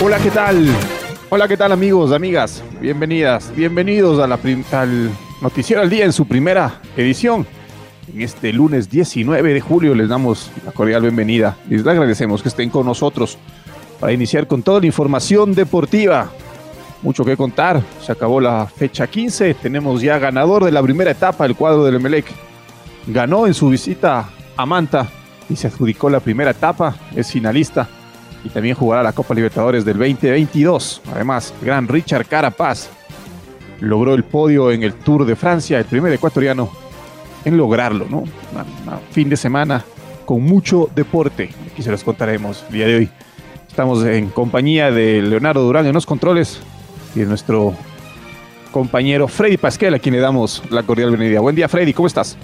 Hola, ¿qué tal? Hola, ¿qué tal amigos, amigas? Bienvenidas, bienvenidos al Noticiero al Día en su primera edición. En este lunes 19 de julio les damos la cordial bienvenida y les agradecemos que estén con nosotros para iniciar con toda la información deportiva. Mucho que contar, se acabó la fecha 15, tenemos ya ganador de la primera etapa, el cuadro del Emelec. Ganó en su visita a Manta y se adjudicó la primera etapa, es finalista y también jugará la Copa Libertadores del 2022. Además, gran Richard Carapaz logró el podio en el Tour de Francia, el primer ecuatoriano en lograrlo, ¿no? Fin de semana con mucho deporte. Aquí se los contaremos el día de hoy. Estamos en compañía de Leonardo Durán en los controles y de nuestro compañero Freddy Pasquel, a quien le damos la cordial bienvenida. Buen día, Freddy, ¿cómo estás?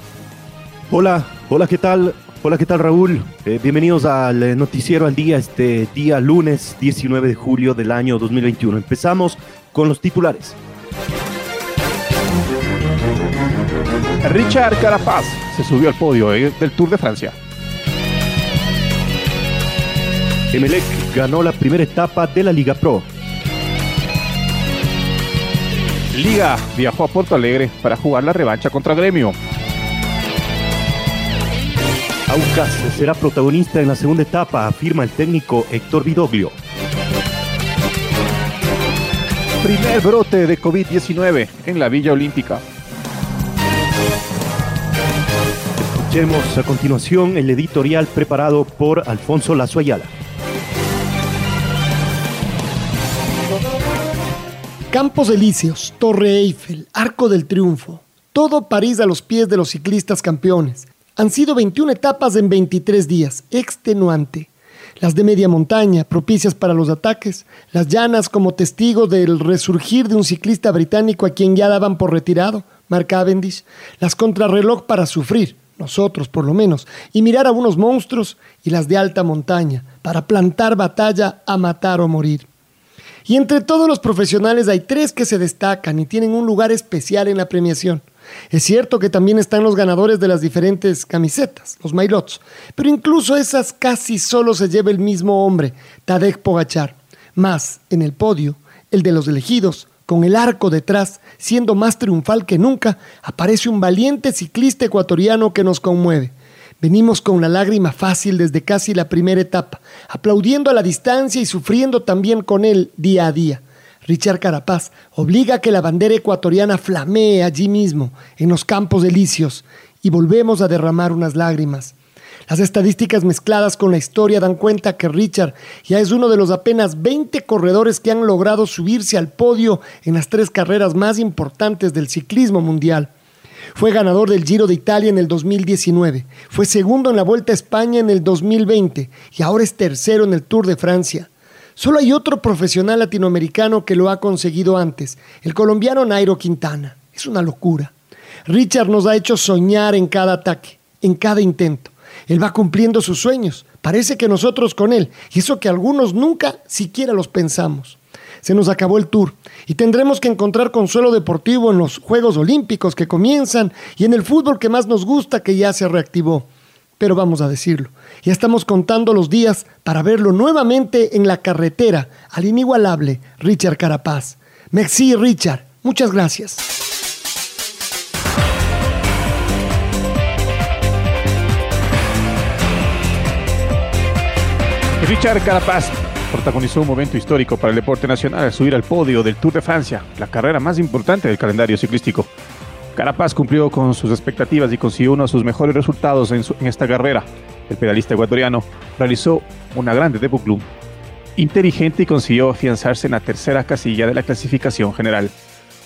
Hola, hola, ¿qué tal? Hola, ¿qué tal Raúl? Eh, bienvenidos al eh, noticiero al día, este día lunes 19 de julio del año 2021. Empezamos con los titulares. Richard Carapaz se subió al podio eh, del Tour de Francia. Emelec ganó la primera etapa de la Liga Pro. Liga viajó a Porto Alegre para jugar la revancha contra Gremio. Aucas será protagonista en la segunda etapa, afirma el técnico Héctor Vidoglio. Primer brote de COVID-19 en la Villa Olímpica. Escuchemos a continuación el editorial preparado por Alfonso Lazo Ayala. Campos Elíseos, Torre Eiffel, Arco del Triunfo, todo París a los pies de los ciclistas campeones. Han sido 21 etapas en 23 días, extenuante. Las de media montaña, propicias para los ataques, las llanas como testigo del resurgir de un ciclista británico a quien ya daban por retirado, Mark Cavendish, las contrarreloj para sufrir, nosotros por lo menos, y mirar a unos monstruos, y las de alta montaña, para plantar batalla a matar o morir. Y entre todos los profesionales hay tres que se destacan y tienen un lugar especial en la premiación. Es cierto que también están los ganadores de las diferentes camisetas, los Mailots, pero incluso esas casi solo se lleva el mismo hombre, Tadej Pogachar. Más, en el podio, el de los elegidos, con el arco detrás, siendo más triunfal que nunca, aparece un valiente ciclista ecuatoriano que nos conmueve. Venimos con una lágrima fácil desde casi la primera etapa, aplaudiendo a la distancia y sufriendo también con él día a día. Richard Carapaz obliga a que la bandera ecuatoriana flamee allí mismo, en los campos delicios, y volvemos a derramar unas lágrimas. Las estadísticas mezcladas con la historia dan cuenta que Richard ya es uno de los apenas 20 corredores que han logrado subirse al podio en las tres carreras más importantes del ciclismo mundial. Fue ganador del Giro de Italia en el 2019, fue segundo en la Vuelta a España en el 2020 y ahora es tercero en el Tour de Francia. Solo hay otro profesional latinoamericano que lo ha conseguido antes, el colombiano Nairo Quintana. Es una locura. Richard nos ha hecho soñar en cada ataque, en cada intento. Él va cumpliendo sus sueños. Parece que nosotros con él, y eso que algunos nunca siquiera los pensamos. Se nos acabó el tour y tendremos que encontrar consuelo deportivo en los Juegos Olímpicos que comienzan y en el fútbol que más nos gusta que ya se reactivó pero vamos a decirlo. Ya estamos contando los días para verlo nuevamente en la carretera al inigualable Richard Carapaz. Merci Richard, muchas gracias. Richard Carapaz protagonizó un momento histórico para el deporte nacional al subir al podio del Tour de Francia, la carrera más importante del calendario ciclístico. Carapaz cumplió con sus expectativas y consiguió uno de sus mejores resultados en, esta carrera. El pedalista ecuatoriano realizó una grande debut inteligente y consiguió afianzarse en la tercera casilla de la clasificación general.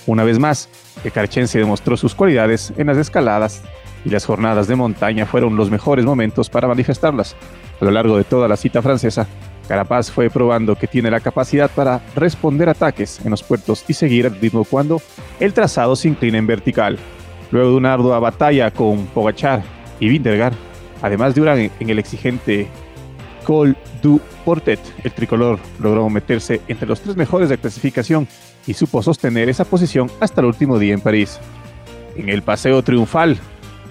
Una vez más, el carchense demostró sus cualidades en las escaladas y las jornadas de montaña fueron los mejores momentos para manifestarlas. A lo largo de toda la cita francesa, Carapaz fue probando que tiene la capacidad para responder ataques en los puertos y seguir el ritmo cuando el trazado se inclina en vertical. Luego de una ardua batalla con Pogachar y Vintergar, además de una en el exigente Col du Portet, el tricolor logró meterse entre los tres mejores de clasificación y supo sostener esa posición hasta el último día en París. En el paseo triunfal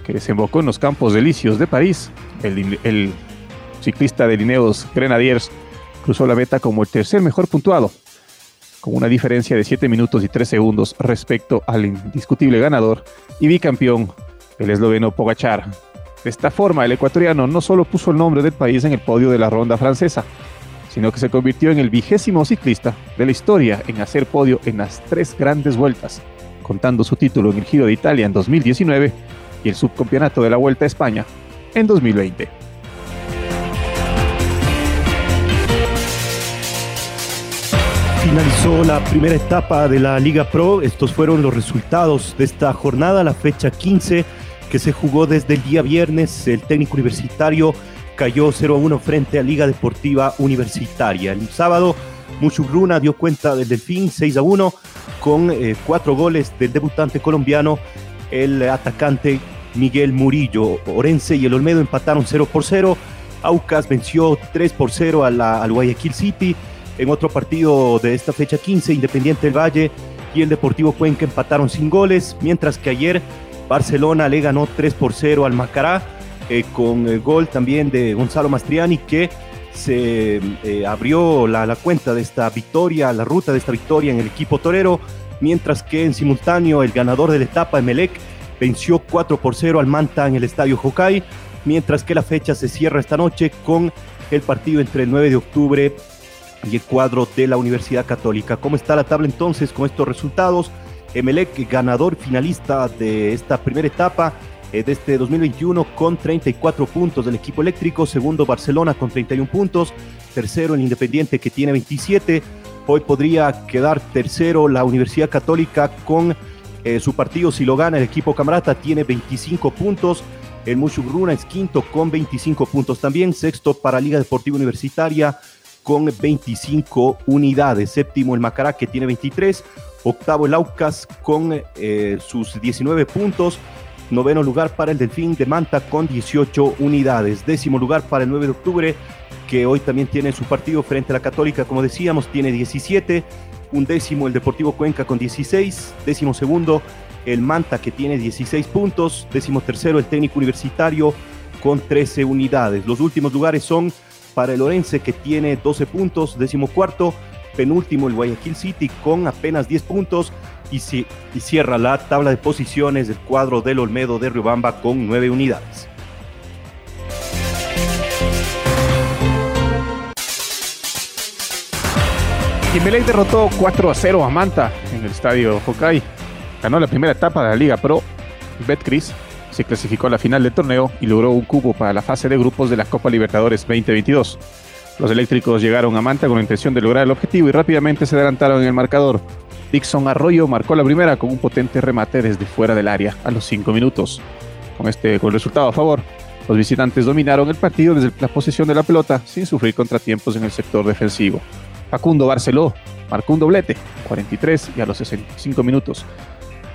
que desembocó en los campos delicios de París, el, el ciclista de Lineos Grenadiers cruzó la meta como el tercer mejor puntuado, con una diferencia de 7 minutos y 3 segundos respecto al indiscutible ganador y bicampeón, el esloveno Pogachar. De esta forma, el ecuatoriano no solo puso el nombre del país en el podio de la ronda francesa, sino que se convirtió en el vigésimo ciclista de la historia en hacer podio en las tres grandes vueltas, contando su título en el Giro de Italia en 2019 y el subcampeonato de la Vuelta a España en 2020. Finalizó la primera etapa de la Liga Pro. Estos fueron los resultados de esta jornada, la fecha 15 que se jugó desde el día viernes. El técnico universitario cayó 0-1 frente a Liga Deportiva Universitaria. El sábado, Mushugruna dio cuenta del Delfín 6-1 con eh, cuatro goles del debutante colombiano, el atacante Miguel Murillo. Orense y el Olmedo empataron 0 por 0. Aucas venció 3 por 0 a al Guayaquil City. En otro partido de esta fecha 15, Independiente del Valle y el Deportivo Cuenca empataron sin goles, mientras que ayer Barcelona le ganó 3 por 0 al Macará, eh, con el gol también de Gonzalo Mastriani, que se eh, abrió la, cuenta de esta victoria, la ruta de esta victoria en el equipo torero, mientras que en simultáneo el ganador de la etapa, Emelec, venció 4 por 0 al Manta en el estadio Hokai, mientras que la fecha se cierra esta noche con el partido entre el 9 de octubre y el cuadro de la Universidad Católica. ¿Cómo está la tabla entonces con estos resultados? Emelec, ganador finalista de esta primera etapa eh, de este 2021 con 34 puntos del equipo eléctrico, segundo Barcelona con 31 puntos, tercero el Independiente que tiene 27, hoy podría quedar tercero la Universidad Católica con eh, su partido. Si lo gana el equipo Camarata tiene 25 puntos, el Mushugruna es quinto con 25 puntos también, sexto para Liga Deportiva Universitaria con 25 unidades. Séptimo el Macará que tiene 23. Octavo el Aucas con eh, sus 19 puntos. Noveno lugar para el Delfín de Manta con 18 unidades. Décimo lugar para el 9 de octubre que hoy también tiene su partido frente a la Católica, como decíamos, tiene 17. Un décimo el Deportivo Cuenca con 16. Décimo segundo el Manta que tiene 16 puntos. Décimo tercero el Técnico Universitario con 13 unidades. Los últimos lugares son para el Orense que tiene 12 puntos, décimo cuarto, penúltimo el Guayaquil City con apenas 10 puntos y, cierra la tabla de posiciones del cuadro del Olmedo de Riobamba con 9 unidades. Jimelec derrotó 4 a 0 a Manta en el estadio Hokai. Ganó la primera etapa de la Liga Pro. Betcris se clasificó a la final del torneo y logró un cubo para la fase de grupos de la Copa Libertadores 2022. Los eléctricos llegaron a Manta con la intención de lograr el objetivo y rápidamente se adelantaron en el marcador. Dixon Arroyo marcó la primera con un potente remate desde fuera del área a los 5 minutos. Con este con resultado a favor, los visitantes dominaron el partido desde la posesión de la pelota sin sufrir contratiempos en el sector defensivo. Facundo Barceló marcó un doblete, 43 y a los 65 minutos.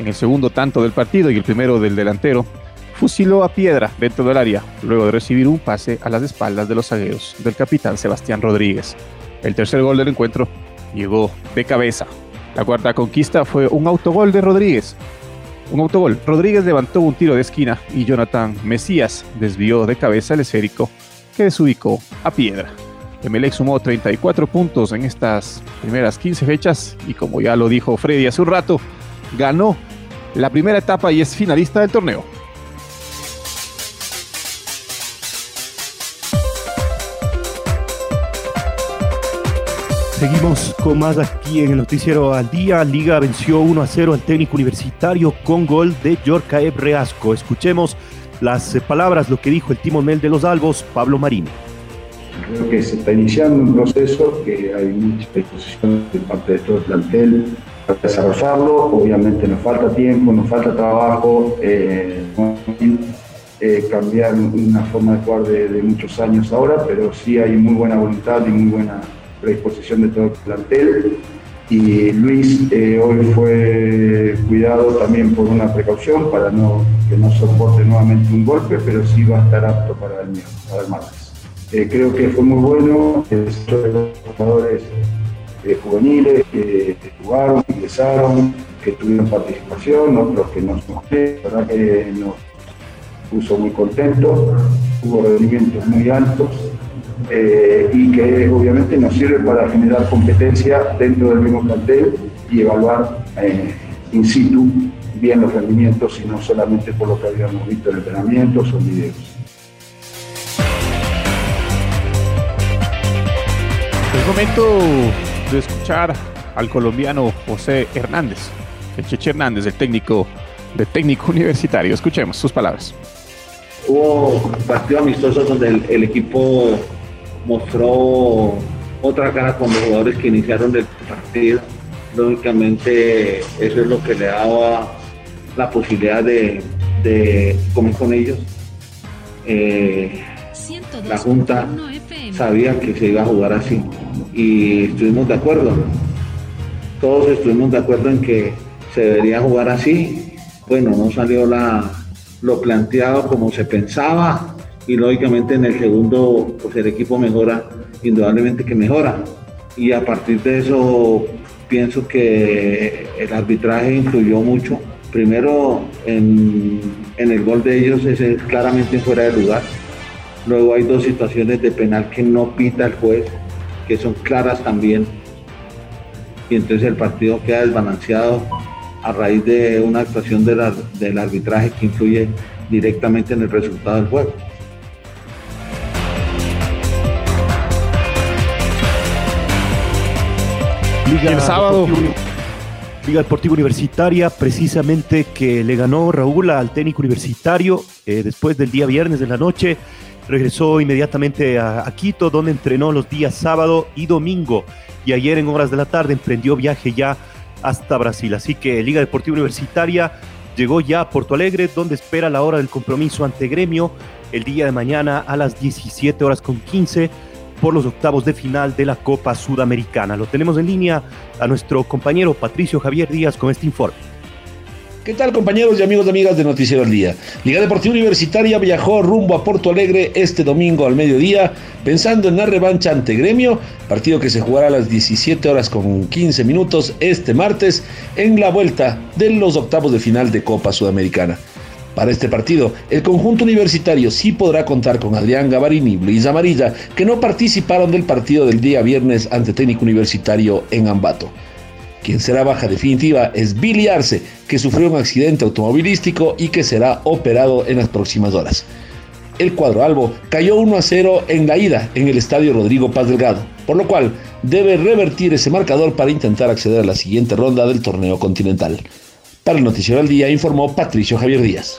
En el segundo tanto del partido y el primero del delantero, fusiló a piedra dentro del área, luego de recibir un pase a las espaldas de los zagueros del capitán Sebastián Rodríguez. El tercer gol del encuentro llegó de cabeza. La cuarta conquista fue un autogol de Rodríguez. Un autogol. Rodríguez levantó un tiro de esquina y Jonathan Mesías desvió de cabeza el esférico que desubicó a piedra. Emelec sumó 34 puntos en estas primeras 15 fechas y como ya lo dijo Freddy hace un rato, ganó la primera etapa y es finalista del torneo. Seguimos con más aquí en el noticiero al día. Liga venció 1 a 0 al técnico universitario con gol de Yorkaev Reasco. Escuchemos las palabras, lo que dijo el timonel de los Albos, Pablo Marín. Creo que se está iniciando un proceso, que hay mucha disposición de parte de todo el plantel para desarrollarlo. Obviamente nos falta tiempo, nos falta trabajo. Eh, eh, cambiar una forma de jugar de, muchos años ahora, pero sí hay muy buena voluntad y muy buena predisposición de todo el plantel. Y Luis eh, hoy fue cuidado también por una precaución para no, que no soporte nuevamente un golpe, pero sí va a estar apto para el, para el martes. Eh, creo que fue muy bueno, los jugadores juveniles que jugaron, ingresaron, que tuvieron participación, otros que no son, verdad que nos puso muy contento, hubo rendimientos muy altos eh, y que obviamente nos sirve para generar competencia dentro del mismo plantel y evaluar eh, in situ bien los rendimientos y no solamente por lo que habíamos visto en entrenamientos o videos. Es momento de escuchar al colombiano José Hernández, el Cheche Hernández, el técnico de técnico universitario. Escuchemos sus palabras. Hubo partidos amistosos donde el, equipo mostró otra cara con los jugadores que iniciaron el partido. Lógicamente eso es lo que le daba la posibilidad de, comer con ellos. Eh, la Junta sabía que se iba a jugar así y estuvimos de acuerdo. Todos estuvimos de acuerdo en que se debería jugar así. Bueno, no salió lo planteado como se pensaba y lógicamente en el segundo pues el equipo mejora, indudablemente que mejora. Y a partir de eso pienso que el arbitraje influyó mucho. Primero en, el gol de ellos es claramente fuera de lugar. Luego hay dos situaciones de penal que no pita el juez, que son claras también. Y entonces el partido queda desbalanceado a raíz de una actuación del arbitraje que influye directamente en el resultado del juego. Liga el sábado. Liga Deportiva Universitaria, precisamente que le ganó Raúl al técnico universitario eh, después del día viernes de la noche. Regresó inmediatamente a, a, Quito, donde entrenó los días sábado y domingo. Y ayer en horas de la tarde emprendió viaje ya hasta Brasil. Así que Liga Deportiva Universitaria llegó ya a Porto Alegre, donde espera la hora del compromiso ante Gremio el día de mañana a las 17 horas con 15 por los octavos de final de la Copa Sudamericana. Lo tenemos en línea a nuestro compañero Patricio Javier Díaz con este informe. ¿Qué tal compañeros y amigos y amigas de Noticiero al Día? Liga Deportiva Universitaria viajó rumbo a Porto Alegre este domingo al mediodía pensando en la revancha ante Gremio, partido que se jugará a las 17 horas con 15 minutos este martes en la vuelta de los octavos de final de Copa Sudamericana. Para este partido, el conjunto universitario sí podrá contar con Adrián Gavarini y Luis Amarilla, que no participaron del partido del día viernes ante Técnico Universitario en Ambato. Quien será baja definitiva es Billy Arce, que sufrió un accidente automovilístico y que será operado en las próximas horas. El cuadro albo cayó 1 a 0 en la ida en el estadio Rodrigo Paz Delgado, por lo cual debe revertir ese marcador para intentar acceder a la siguiente ronda del torneo continental. Para el Noticiero del Día informó Patricio Javier Díaz.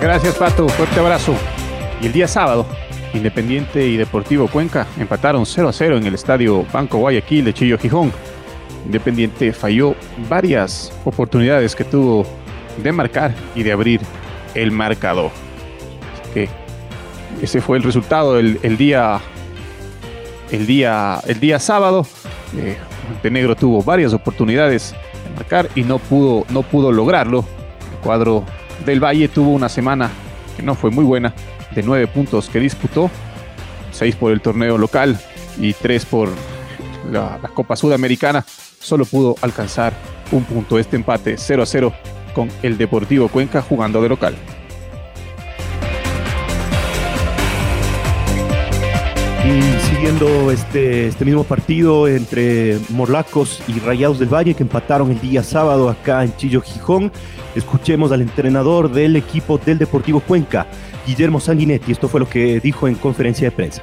Gracias Pato, fuerte abrazo. Y el día sábado Independiente y Deportivo Cuenca empataron 0 a 0 en el estadio Banco Guayaquil de Chillo Gijón. Independiente falló varias oportunidades que tuvo de marcar y de abrir el marcador. que ese fue el resultado el, día el día el día sábado. Eh, Montenegro tuvo varias oportunidades de marcar y no pudo no pudo lograrlo. El cuadro del Valle tuvo una semana que no fue muy buena de nueve puntos que disputó, seis por el torneo local y tres por la, Copa Sudamericana, solo pudo alcanzar un punto. Este empate 0 a 0 con el Deportivo Cuenca jugando de local. Siguiendo este, este mismo partido entre Morlacos y Rayados del Valle que empataron el día sábado acá en Chillo Gijón, escuchemos al entrenador del equipo del Deportivo Cuenca, Guillermo Sanguinetti. Esto fue lo que dijo en conferencia de prensa.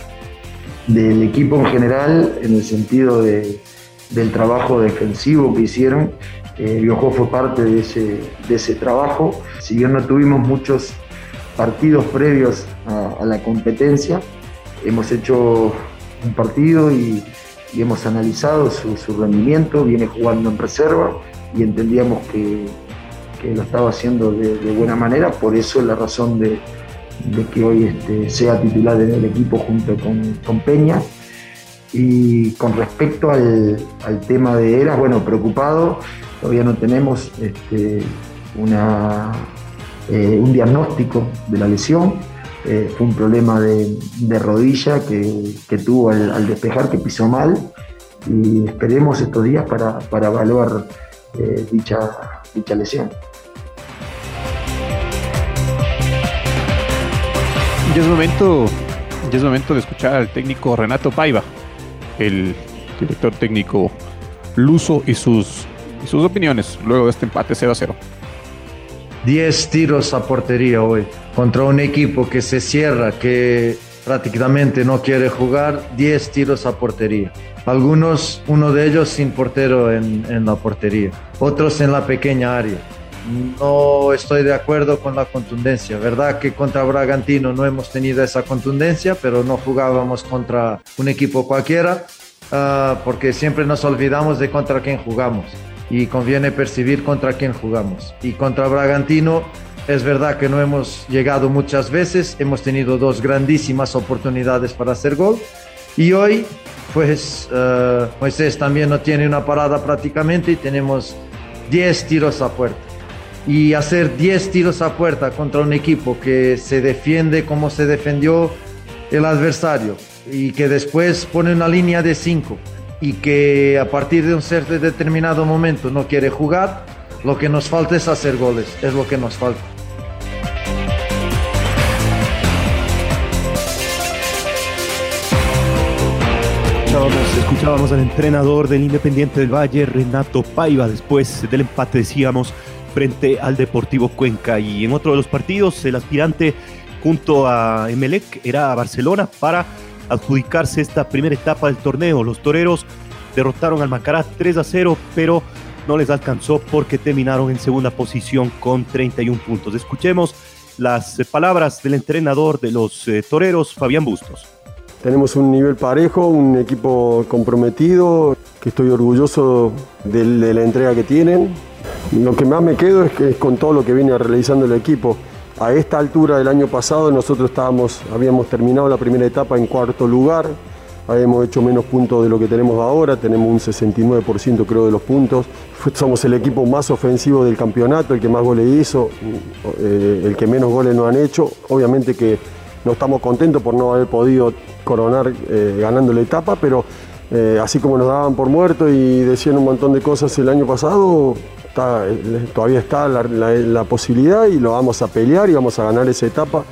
Del equipo en general, en el sentido de, del trabajo defensivo que hicieron, Eh, Biojuego fue parte de ese, de ese trabajo. Si bien no tuvimos muchos partidos previos a, la competencia, hemos hecho un partido y, hemos analizado su, rendimiento, viene jugando en reserva y entendíamos que, lo estaba haciendo de, buena manera, por eso es la razón de, que hoy este, sea titular del equipo junto con, Peña. Y con respecto al, tema de Eras, bueno, preocupado, todavía no tenemos este, eh, un diagnóstico de la lesión. Eh, fue un problema de, rodilla que, tuvo al, despejar, que pisó mal. Y esperemos estos días para, evaluar eh, dicha, dicha lesión. Ya es momento, ya es momento de escuchar al técnico Renato Paiva, el director técnico luso y sus y sus opiniones luego de este empate 0 a 0. 10 tiros a portería hoy contra un equipo que se cierra, que prácticamente no quiere jugar, 10 tiros a portería. Algunos, uno de ellos sin portero en, en la portería, otros en la pequeña área. No estoy de acuerdo con la contundencia. Verdad que contra Bragantino no hemos tenido esa contundencia, pero no jugábamos contra un equipo cualquiera, uh, porque siempre nos olvidamos de contra quién jugamos y conviene percibir contra quién jugamos. Y contra Bragantino es verdad que no hemos llegado muchas veces, hemos tenido dos grandísimas oportunidades para hacer gol y hoy pues uh, Moisés también no tiene una parada prácticamente y tenemos 10 tiros a puerta. Y hacer 10 tiros a puerta contra un equipo que se defiende como se defendió el adversario y que después pone una línea de 5 y que a partir de un cierto determinado momento no quiere jugar, lo que nos falta es hacer goles, es lo que nos falta. Escuchábamos, al entrenador del Independiente del Valle, Renato Paiva, después del empate, decíamos, frente al Deportivo Cuenca. Y en otro de los partidos, el aspirante junto a Emelec era Barcelona para adjudicarse esta primera etapa del torneo. Los toreros derrotaron al Macará 3 a 0, pero no les alcanzó porque terminaron en segunda posición con 31 puntos. Escuchemos las palabras del entrenador de los eh, toreros, Fabián Bustos. Tenemos un nivel parejo, un equipo comprometido, que estoy orgulloso de, la entrega que tienen. Lo que más me quedo es, que, es con todo lo que viene realizando el equipo. A esta altura del año pasado nosotros estábamos, habíamos terminado la primera etapa en cuarto lugar, habíamos hecho menos puntos de lo que tenemos ahora, tenemos un 69% creo de los puntos, somos el equipo más ofensivo del campeonato, el que más goles hizo, eh, el que menos goles nos han hecho, obviamente que no estamos contentos por no haber podido coronar eh, ganando la etapa, pero eh, así como nos daban por muerto y decían un montón de cosas el año pasado, todavía está la, posibilidad y lo vamos a pelear y vamos a ganar esa etapa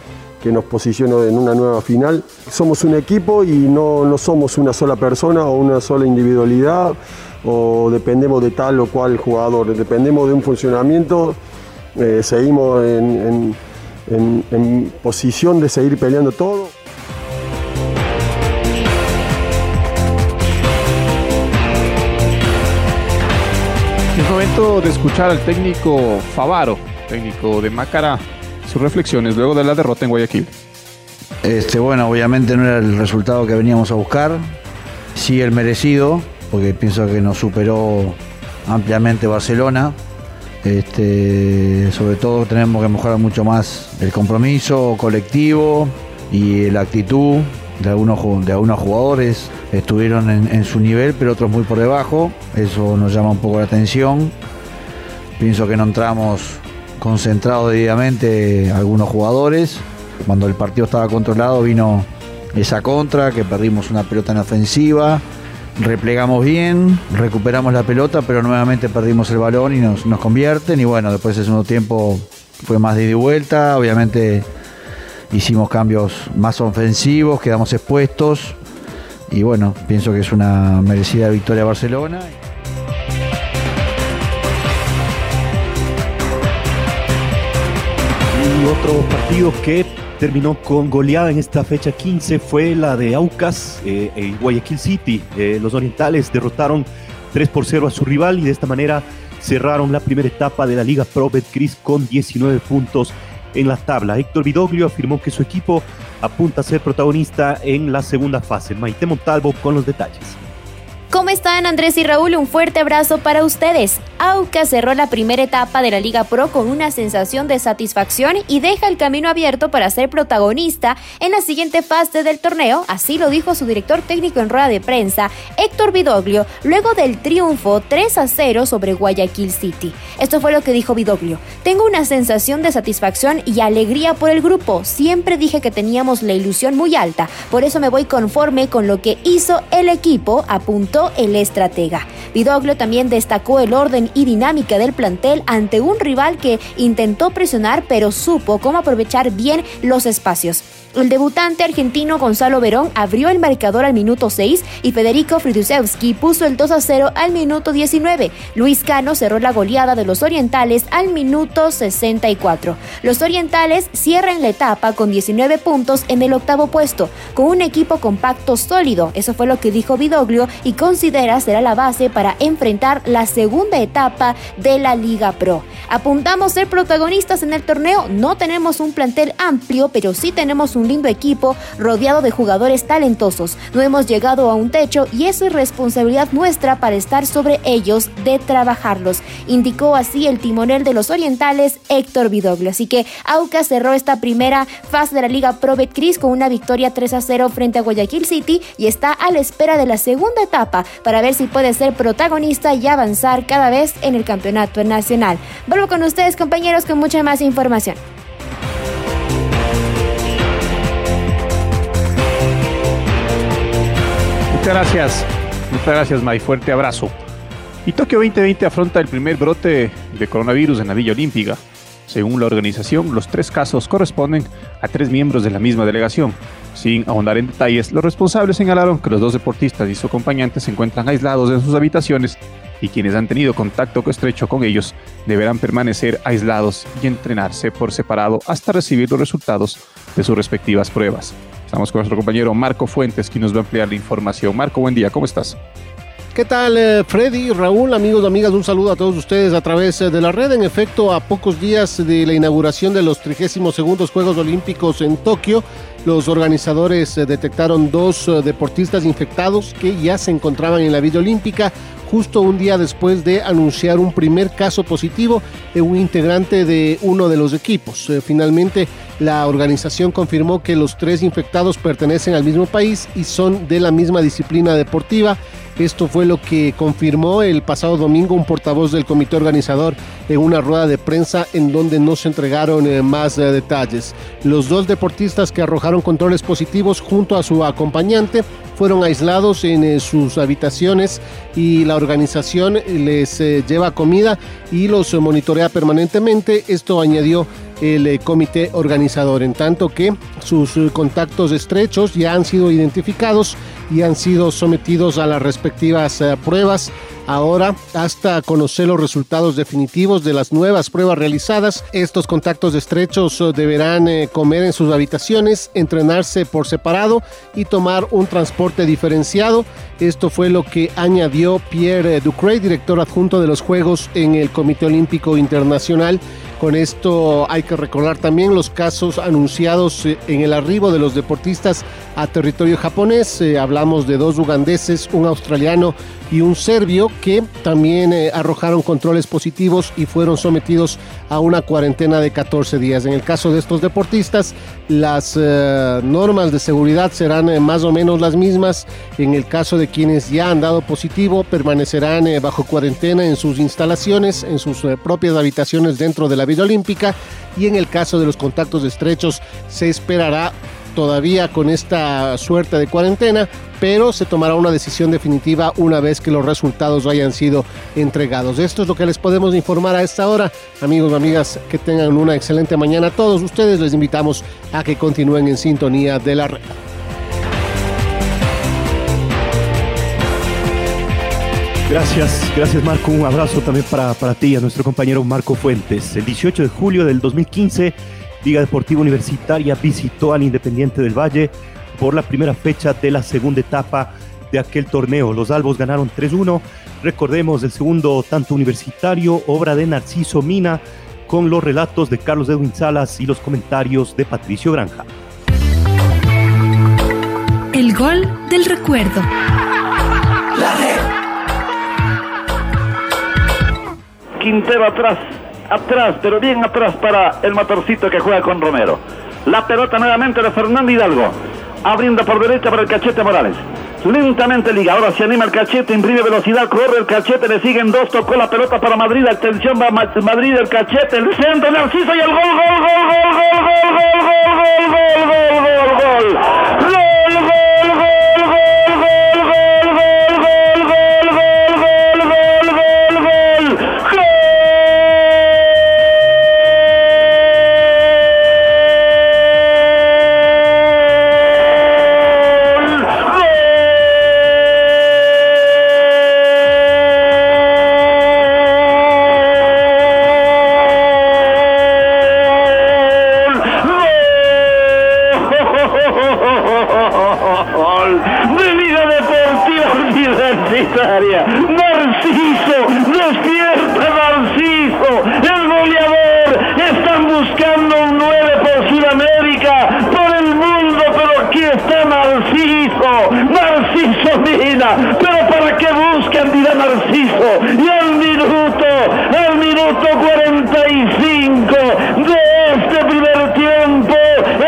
que nos posiciona en una nueva final. Somos un equipo y no, somos una sola persona o una sola individualidad o dependemos de tal o cual jugador, dependemos de un funcionamiento, eh, seguimos en posición de seguir peleando todo. momento de escuchar al técnico Favaro, técnico de Macará, sus reflexiones luego de la derrota en Guayaquil. Este, bueno, obviamente no era el resultado que veníamos a buscar, sí el merecido, porque pienso que nos superó ampliamente Barcelona. Este, sobre todo tenemos que mejorar mucho más el compromiso colectivo y la actitud de algunos, de algunos jugadores estuvieron en, su nivel, pero otros muy por debajo. Eso nos llama un poco la atención. Pienso que no entramos concentrados debidamente algunos jugadores. Cuando el partido estaba controlado vino esa contra, que perdimos una pelota en ofensiva. Replegamos bien, recuperamos la pelota, pero nuevamente perdimos el balón y nos, nos convierten. Y bueno, después el segundo tiempo fue más de ida y vuelta. Obviamente hicimos cambios más ofensivos, quedamos expuestos y bueno, pienso que es una merecida victoria Barcelona. Y otro partido que terminó con goleada en esta fecha 15 fue la de Aucas eh, en Guayaquil City. Eh, los orientales derrotaron 3 por 0 a su rival y de esta manera cerraron la primera etapa de la Liga Pro Betcris con 19 puntos en la tabla. Héctor Vidoglio afirmó que su equipo apunta a ser protagonista en la segunda fase. Maite Montalvo con los detalles. ¿Cómo están Andrés y Raúl? Un fuerte abrazo para ustedes. Aucas cerró la primera etapa de la Liga Pro con una sensación de satisfacción y deja el camino abierto para ser protagonista en la siguiente fase del torneo, así lo dijo su director técnico en rueda de prensa, Héctor Vidoglio, luego del triunfo 3 a 0 sobre Guayaquil City. Esto fue lo que dijo Vidoglio. Tengo una sensación de satisfacción y alegría por el grupo. Siempre dije que teníamos la ilusión muy alta, por eso me voy conforme con lo que hizo el equipo, apuntó el estratega. Vidoglio también destacó el orden y dinámica del plantel ante un rival que intentó presionar pero supo cómo aprovechar bien los espacios. El debutante argentino Gonzalo Verón abrió el marcador al minuto 6 y Federico Fridusewski puso el 2 a 0 al minuto 19. Luis Cano cerró la goleada de los orientales al minuto 64. Los orientales cierran la etapa con 19 puntos en el octavo puesto, con un equipo compacto sólido. Eso fue lo que dijo Vidoglio y considera será la base para enfrentar la segunda etapa de la Liga Pro. Apuntamos ser protagonistas en el torneo. No tenemos un plantel amplio, pero sí tenemos un lindo equipo rodeado de jugadores talentosos. No hemos llegado a un techo y es responsabilidad nuestra para estar sobre ellos de trabajarlos, indicó así el timonel de los orientales Héctor Vidoglio. Así que Aucas cerró esta primera fase de la Liga Pro Betcris con una victoria 3 a 0 frente a Guayaquil City y está a la espera de la segunda etapa para ver si puede ser protagonista y avanzar cada vez en el campeonato nacional. Vuelvo con ustedes compañeros con mucha más información. Muchas gracias. Muchas gracias, May. Fuerte abrazo. Y Tokio 2020 afronta el primer brote de coronavirus en la Villa Olímpica. Según la organización, los tres casos corresponden a tres miembros de la misma delegación. Sin ahondar en detalles, los responsables señalaron que los dos deportistas y su acompañante se encuentran aislados en sus habitaciones y quienes han tenido contacto estrecho con ellos deberán permanecer aislados y entrenarse por separado hasta recibir los resultados de sus respectivas pruebas. Estamos con nuestro compañero Marco Fuentes, quien nos va a ampliar la información. Marco, buen día, ¿cómo estás? ¿Qué tal, eh, Freddy, Raúl, amigos amigas? Un saludo a todos ustedes a través eh, de la red. En efecto, a pocos días de la inauguración de los 32 Juegos Olímpicos en Tokio, los organizadores eh, detectaron dos deportistas infectados que ya se encontraban en la Villa Olímpica justo un día después de anunciar un primer caso positivo en un integrante de uno de los equipos. Finalmente, la organización confirmó que los tres infectados pertenecen al mismo país y son de la misma disciplina deportiva. Esto fue lo que confirmó el pasado domingo un portavoz del comité organizador en una rueda de prensa en donde no se entregaron eh, más eh, detalles. Los dos deportistas que arrojaron controles positivos junto a su acompañante fueron aislados en eh, sus habitaciones y la organización les lleva comida y los monitorea permanentemente. Esto añadió el eh, comité organizador, en tanto que sus contactos estrechos ya han sido identificados y han sido sometidos a las respectivas pruebas ahora hasta conocer los resultados definitivos de las nuevas pruebas realizadas. Estos contactos estrechos eh, deberán eh, comer en sus habitaciones, entrenarse por separado y tomar un transporte diferenciado. Esto fue lo que añadió Pierre Ducret, director adjunto de los Juegos en el Comité Olímpico Internacional. Con esto hay que recordar también los casos anunciados eh, en el arribo de los deportistas a territorio japonés. hablamos de dos ugandeses, un australiano y un serbio que también eh, arrojaron controles positivos y fueron sometidos a una cuarentena de 14 días. En el caso de estos deportistas, las eh, normas de seguridad serán eh, más o menos las mismas. En el caso de quienes ya han dado positivo, permanecerán bajo cuarentena en sus instalaciones, en sus propias habitaciones dentro de la Villa Olímpica y en el caso de los contactos estrechos se esperará todavía con esta suerte de cuarentena, pero se tomará una decisión definitiva una vez que los resultados hayan sido entregados. Esto es lo que les podemos informar a esta hora. Amigos y amigas, que tengan una excelente mañana. A todos ustedes les invitamos a que continúen en sintonía de la red. Gracias, gracias Marco. Un abrazo también para, para ti y a nuestro compañero Marco Fuentes. El 18 de julio del 2015 Liga Deportiva Universitaria visitó al Independiente del Valle por la primera fecha de la segunda etapa de aquel torneo. Los albos ganaron 3-1. Recordemos el segundo tanto universitario, obra de Narciso Mina, con los relatos de Carlos Edwin Salas y los comentarios de Patricio Granja. El gol del recuerdo. Quintero atrás, atrás, pero bien atrás para el motorcito que juega con Romero. La pelota nuevamente de Fernando Hidalgo. Abriendo por derecha para el cachete Morales. Lentamente liga, ahora se anima el cachete, imprime velocidad, corre el cachete, le siguen dos, tocó la pelota para Madrid, atención va Madrid, el cachete, el centro, Narciso y el gol, gol, gol, gol, gol, gol, gol, gol, gol, gol, gol, gol, pero para qué buscan, dirá Narciso, y al minuto, al minuto 45 de este primer tiempo,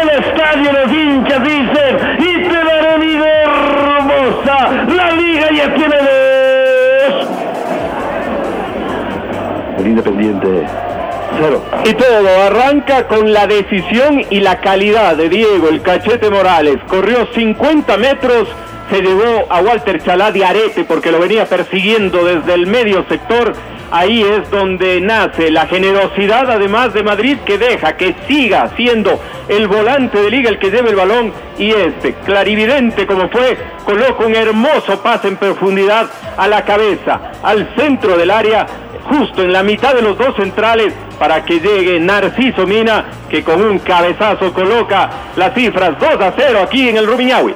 el estadio de hinchas dice, y te daré mi hermosa, la liga ya tiene dos. El Independiente Cero. Y todo arranca con la decisión y la calidad de Diego, el cachete Morales. Corrió 50 metros se llevó a Walter Chalá de arete porque lo venía persiguiendo desde el medio sector. Ahí es donde nace la generosidad además de Madrid que deja que siga siendo el volante de liga el que lleve el balón y este, clarividente como fue, coloca un hermoso pase en profundidad a la cabeza, al centro del área, justo en la mitad de los dos centrales para que llegue Narciso Mina que con un cabezazo coloca las cifras 2 a 0 aquí en el Rubiñahui.